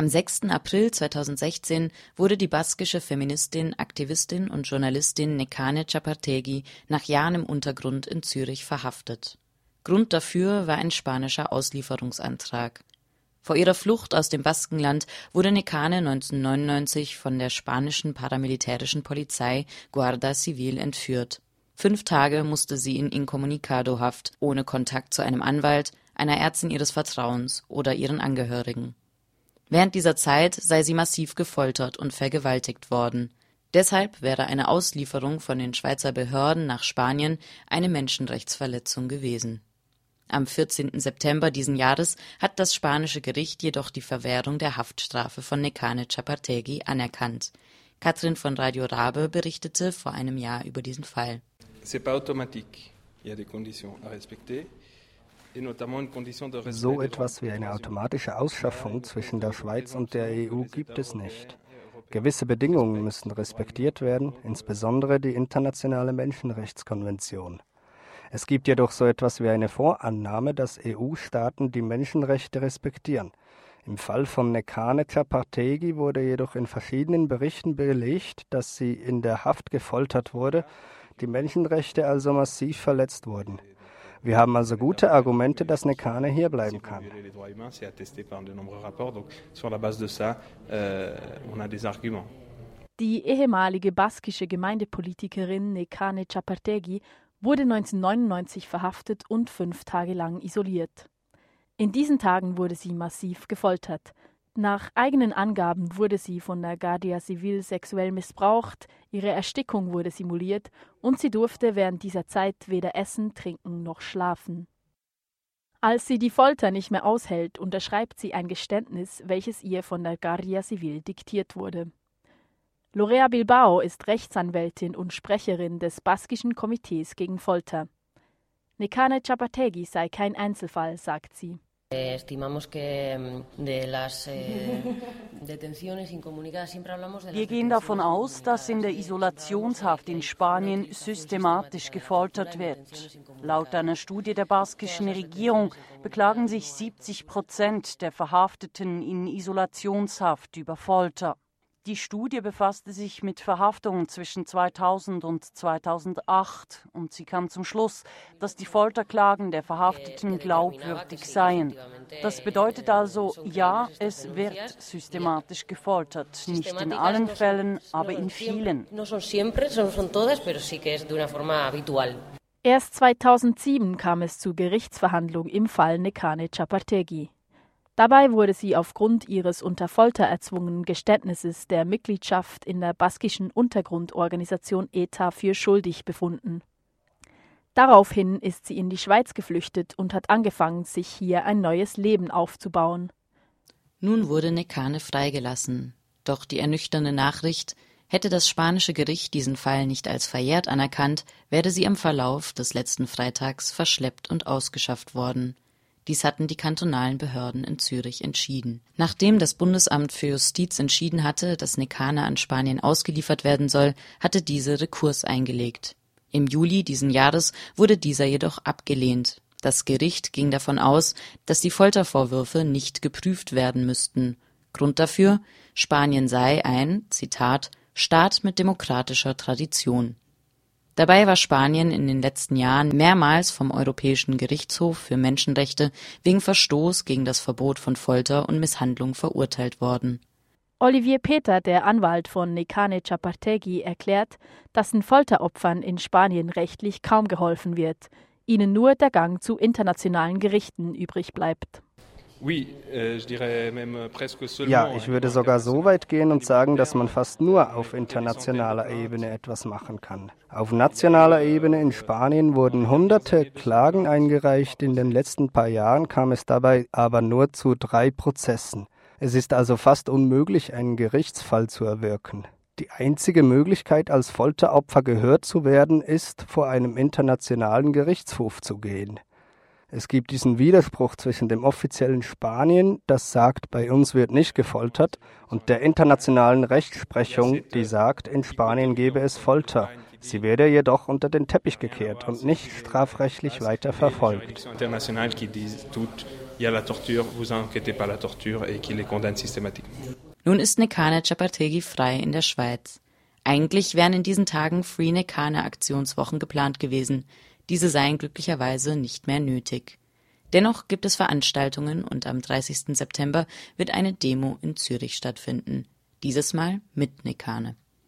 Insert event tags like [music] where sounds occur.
Am 6. April 2016 wurde die baskische Feministin, Aktivistin und Journalistin Nekane Chapartegi nach Jahren im Untergrund in Zürich verhaftet. Grund dafür war ein spanischer Auslieferungsantrag. Vor ihrer Flucht aus dem Baskenland wurde Nekane 1999 von der spanischen paramilitärischen Polizei Guardia Civil entführt. Fünf Tage musste sie in Incommunicado-Haft, ohne Kontakt zu einem Anwalt, einer Ärztin ihres Vertrauens oder ihren Angehörigen. Während dieser Zeit sei sie massiv gefoltert und vergewaltigt worden. Deshalb wäre eine Auslieferung von den Schweizer Behörden nach Spanien eine Menschenrechtsverletzung gewesen am 14. September diesen Jahres hat das spanische Gericht jedoch die Verwährung der Haftstrafe von Nekane Chapartegui anerkannt. Katrin von Radio Rabe berichtete vor einem Jahr über diesen Fall. So etwas wie eine automatische Ausschaffung zwischen der Schweiz und der EU gibt es nicht. Gewisse Bedingungen müssen respektiert werden, insbesondere die internationale Menschenrechtskonvention. Es gibt jedoch so etwas wie eine Vorannahme, dass EU-Staaten die Menschenrechte respektieren. Im Fall von Nekane Chapartegi wurde jedoch in verschiedenen Berichten belegt, dass sie in der Haft gefoltert wurde, die Menschenrechte also massiv verletzt wurden. Wir haben also gute Argumente, dass Nekane hier bleiben kann. Die ehemalige baskische Gemeindepolitikerin Nekane Chapartegi wurde 1999 verhaftet und fünf Tage lang isoliert. In diesen Tagen wurde sie massiv gefoltert. Nach eigenen Angaben wurde sie von der Guardia Civil sexuell missbraucht, ihre Erstickung wurde simuliert und sie durfte während dieser Zeit weder essen, trinken noch schlafen. Als sie die Folter nicht mehr aushält, unterschreibt sie ein Geständnis, welches ihr von der Guardia Civil diktiert wurde. Lorea Bilbao ist Rechtsanwältin und Sprecherin des baskischen Komitees gegen Folter. Nekane Chapategi sei kein Einzelfall, sagt sie. Eh, [laughs] Wir gehen davon aus, dass in der Isolationshaft in Spanien systematisch gefoltert wird. Laut einer Studie der baskischen Regierung beklagen sich 70 Prozent der Verhafteten in Isolationshaft über Folter. Die Studie befasste sich mit Verhaftungen zwischen 2000 und 2008 und sie kam zum Schluss, dass die Folterklagen der Verhafteten glaubwürdig seien. Das bedeutet also, ja, es wird systematisch gefoltert, nicht in allen Fällen, aber in vielen. Erst 2007 kam es zu Gerichtsverhandlungen im Fall Nekane Chapartegi. Dabei wurde sie aufgrund ihres unter Folter erzwungenen Geständnisses der Mitgliedschaft in der baskischen Untergrundorganisation ETA für schuldig befunden. Daraufhin ist sie in die Schweiz geflüchtet und hat angefangen, sich hier ein neues Leben aufzubauen. Nun wurde Nekane freigelassen. Doch die ernüchternde Nachricht, hätte das spanische Gericht diesen Fall nicht als verjährt anerkannt, wäre sie im Verlauf des letzten Freitags verschleppt und ausgeschafft worden. Dies hatten die kantonalen Behörden in Zürich entschieden. Nachdem das Bundesamt für Justiz entschieden hatte, dass Nekane an Spanien ausgeliefert werden soll, hatte diese Rekurs eingelegt. Im Juli diesen Jahres wurde dieser jedoch abgelehnt. Das Gericht ging davon aus, dass die Foltervorwürfe nicht geprüft werden müssten. Grund dafür Spanien sei ein Zitat Staat mit demokratischer Tradition Dabei war Spanien in den letzten Jahren mehrmals vom Europäischen Gerichtshof für Menschenrechte wegen Verstoß gegen das Verbot von Folter und Misshandlung verurteilt worden. Olivier Peter, der Anwalt von Nekane Chapartegui, erklärt, dass den Folteropfern in Spanien rechtlich kaum geholfen wird, ihnen nur der Gang zu internationalen Gerichten übrig bleibt. Euh, ja, ich würde sogar so weit gehen und sagen, dass man fast nur auf internationaler Ebene etwas machen kann. Auf nationaler Ebene in Spanien wurden hunderte Klagen eingereicht. In den letzten paar Jahren kam es dabei aber nur zu drei Prozessen. Es ist also fast unmöglich, einen Gerichtsfall zu erwirken. Die einzige Möglichkeit, als Folteropfer gehört zu werden, ist, vor einem internationalen Gerichtshof zu gehen. Es gibt diesen Widerspruch zwischen dem offiziellen Spanien, das sagt, bei uns wird nicht gefoltert, und der internationalen Rechtsprechung, die sagt, in Spanien gebe es Folter. Sie werde jedoch unter den Teppich gekehrt und nicht strafrechtlich weiter verfolgt. Nun ist Nekane Chapategi frei in der Schweiz. Eigentlich wären in diesen Tagen Free Nekane Aktionswochen geplant gewesen. Diese seien glücklicherweise nicht mehr nötig. Dennoch gibt es Veranstaltungen und am 30. September wird eine Demo in Zürich stattfinden. Dieses Mal mit Nekane.